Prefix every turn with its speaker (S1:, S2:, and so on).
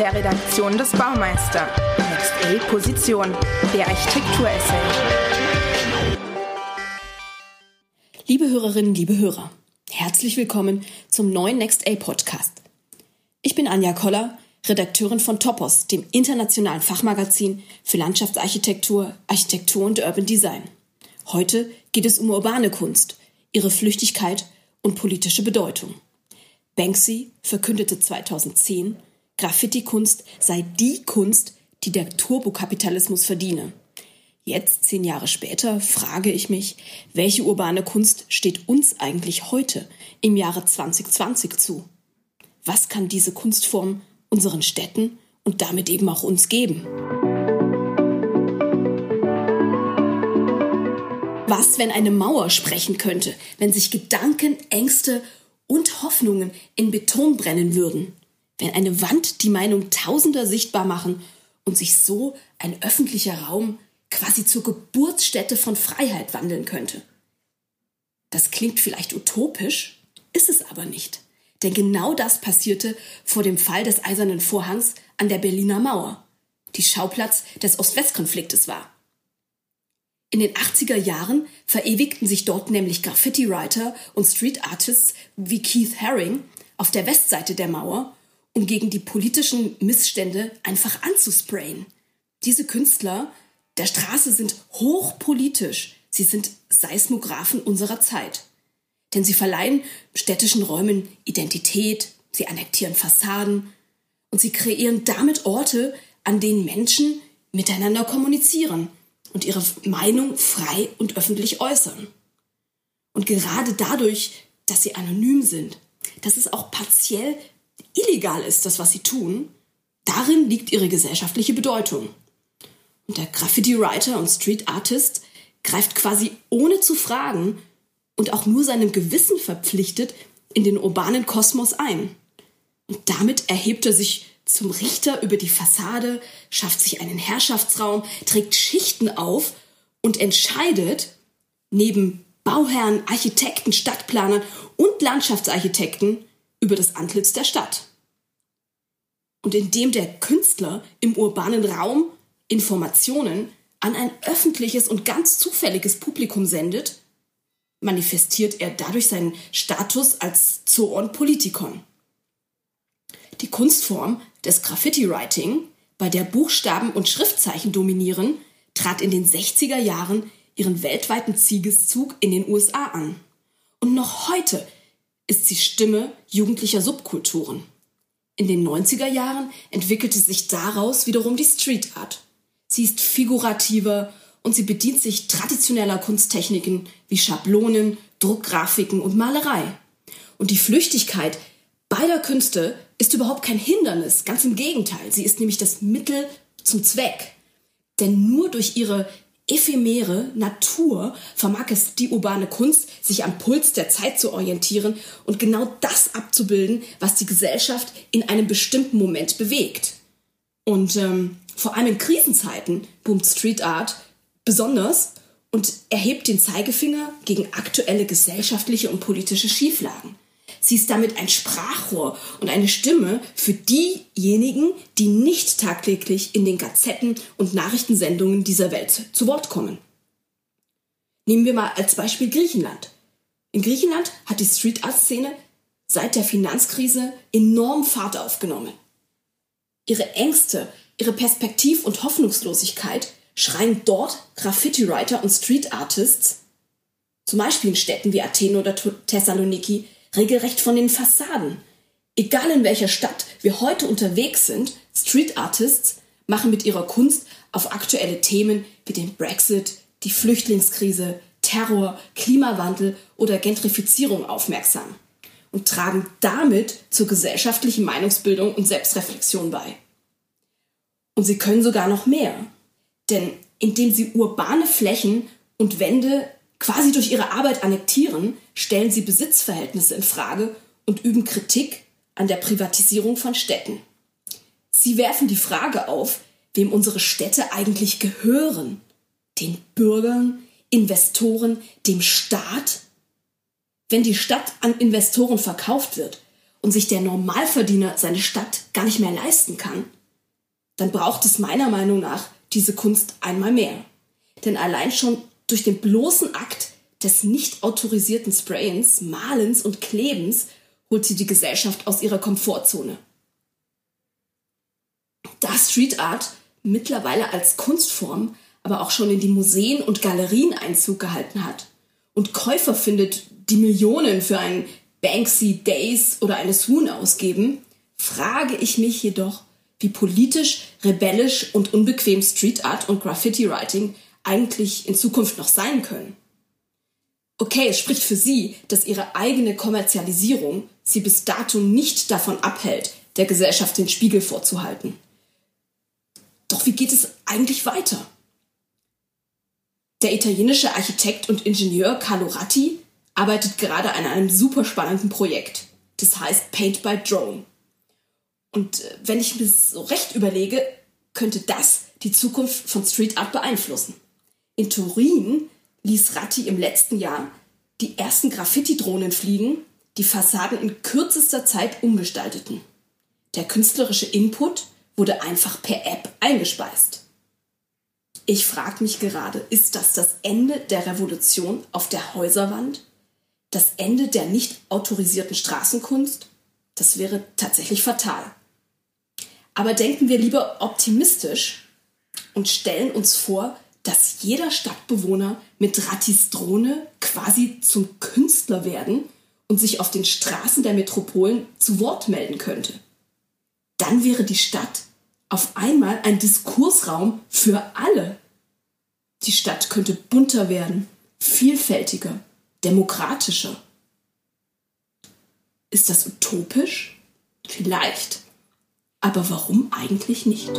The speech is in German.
S1: der Redaktion des Baumeister. Next A Position, der Architekturessay.
S2: Liebe Hörerinnen, liebe Hörer, herzlich willkommen zum neuen Next A Podcast. Ich bin Anja Koller, Redakteurin von Topos, dem internationalen Fachmagazin für Landschaftsarchitektur, Architektur und Urban Design. Heute geht es um urbane Kunst, ihre Flüchtigkeit und politische Bedeutung. Banksy verkündete 2010, Graffiti-Kunst sei die Kunst, die der Turbokapitalismus verdiene. Jetzt, zehn Jahre später, frage ich mich, welche urbane Kunst steht uns eigentlich heute, im Jahre 2020 zu? Was kann diese Kunstform unseren Städten und damit eben auch uns geben? Was, wenn eine Mauer sprechen könnte, wenn sich Gedanken, Ängste und Hoffnungen in Beton brennen würden? Wenn eine Wand die Meinung Tausender sichtbar machen und sich so ein öffentlicher Raum quasi zur Geburtsstätte von Freiheit wandeln könnte? Das klingt vielleicht utopisch, ist es aber nicht. Denn genau das passierte vor dem Fall des Eisernen Vorhangs an der Berliner Mauer, die Schauplatz des Ost-West-Konfliktes war. In den 80er Jahren verewigten sich dort nämlich Graffiti-Writer und Street-Artists wie Keith Haring auf der Westseite der Mauer, um gegen die politischen Missstände einfach anzusprayen. Diese Künstler der Straße sind hochpolitisch. Sie sind Seismographen unserer Zeit. Denn sie verleihen städtischen Räumen Identität, sie annektieren Fassaden und sie kreieren damit Orte, an denen Menschen miteinander kommunizieren und ihre Meinung frei und öffentlich äußern. Und gerade dadurch, dass sie anonym sind, dass es auch partiell illegal ist, das, was sie tun, darin liegt ihre gesellschaftliche Bedeutung. Und der Graffiti-Writer und Street-Artist greift quasi ohne zu fragen und auch nur seinem Gewissen verpflichtet in den urbanen Kosmos ein. Und damit erhebt er sich zum Richter über die Fassade, schafft sich einen Herrschaftsraum, trägt Schichten auf und entscheidet neben Bauherren, Architekten, Stadtplanern und Landschaftsarchitekten über das Antlitz der Stadt. Und indem der Künstler im urbanen Raum Informationen an ein öffentliches und ganz zufälliges Publikum sendet, manifestiert er dadurch seinen Status als Zoon Politikon. Die Kunstform des Graffiti-Writing, bei der Buchstaben und Schriftzeichen dominieren, trat in den 60er Jahren ihren weltweiten Siegeszug in den USA an. Und noch heute ist sie Stimme jugendlicher Subkulturen. In den 90er Jahren entwickelte sich daraus wiederum die Street Art. Sie ist figurativer und sie bedient sich traditioneller Kunsttechniken wie Schablonen, Druckgrafiken und Malerei. Und die Flüchtigkeit beider Künste ist überhaupt kein Hindernis, ganz im Gegenteil. Sie ist nämlich das Mittel zum Zweck. Denn nur durch ihre ephemere Natur vermag es die urbane Kunst, sich am Puls der Zeit zu orientieren und genau das abzubilden, was die Gesellschaft in einem bestimmten Moment bewegt. Und ähm, vor allem in Krisenzeiten boomt Street Art besonders und erhebt den Zeigefinger gegen aktuelle gesellschaftliche und politische Schieflagen. Sie ist damit ein Sprachrohr und eine Stimme für diejenigen, die nicht tagtäglich in den Gazetten und Nachrichtensendungen dieser Welt zu Wort kommen. Nehmen wir mal als Beispiel Griechenland. In Griechenland hat die Street Art Szene seit der Finanzkrise enorm Fahrt aufgenommen. Ihre Ängste, ihre Perspektiv- und Hoffnungslosigkeit schreien dort Graffiti-Writer und Street Artists, zum Beispiel in Städten wie Athen oder Thessaloniki, regelrecht von den Fassaden. Egal in welcher Stadt wir heute unterwegs sind, Street Artists machen mit ihrer Kunst auf aktuelle Themen wie den Brexit, die Flüchtlingskrise, Terror, Klimawandel oder Gentrifizierung aufmerksam und tragen damit zur gesellschaftlichen Meinungsbildung und Selbstreflexion bei. Und sie können sogar noch mehr, denn indem sie urbane Flächen und Wände quasi durch ihre Arbeit annektieren, stellen sie Besitzverhältnisse in Frage und üben Kritik an der Privatisierung von Städten. Sie werfen die Frage auf, wem unsere Städte eigentlich gehören. Den Bürgern, Investoren, dem Staat? Wenn die Stadt an Investoren verkauft wird und sich der Normalverdiener seine Stadt gar nicht mehr leisten kann, dann braucht es meiner Meinung nach diese Kunst einmal mehr. Denn allein schon durch den bloßen Akt des nicht autorisierten Sprayens, Malens und Klebens holt sie die Gesellschaft aus ihrer Komfortzone. Da Street Art mittlerweile als Kunstform aber auch schon in die Museen und Galerien Einzug gehalten hat und Käufer findet, die Millionen für einen Banksy Days oder eine Swoon ausgeben, frage ich mich jedoch, wie politisch, rebellisch und unbequem Street Art und Graffiti Writing eigentlich in Zukunft noch sein können. Okay, es spricht für sie, dass ihre eigene Kommerzialisierung sie bis dato nicht davon abhält, der Gesellschaft den Spiegel vorzuhalten. Doch wie geht es eigentlich weiter? Der italienische Architekt und Ingenieur Carlo Ratti arbeitet gerade an einem super spannenden Projekt. Das heißt Paint by Drone. Und äh, wenn ich mir so recht überlege, könnte das die Zukunft von Street Art beeinflussen. In Turin ließ Ratti im letzten Jahr die ersten Graffiti-Drohnen fliegen, die Fassaden in kürzester Zeit umgestalteten. Der künstlerische Input wurde einfach per App eingespeist. Ich frage mich gerade, ist das das Ende der Revolution auf der Häuserwand? Das Ende der nicht autorisierten Straßenkunst? Das wäre tatsächlich fatal. Aber denken wir lieber optimistisch und stellen uns vor, dass jeder Stadtbewohner mit Rattis Drohne quasi zum Künstler werden und sich auf den Straßen der Metropolen zu Wort melden könnte. Dann wäre die Stadt auf einmal ein Diskursraum für alle. Die Stadt könnte bunter werden, vielfältiger, demokratischer. Ist das utopisch? Vielleicht. Aber warum eigentlich nicht?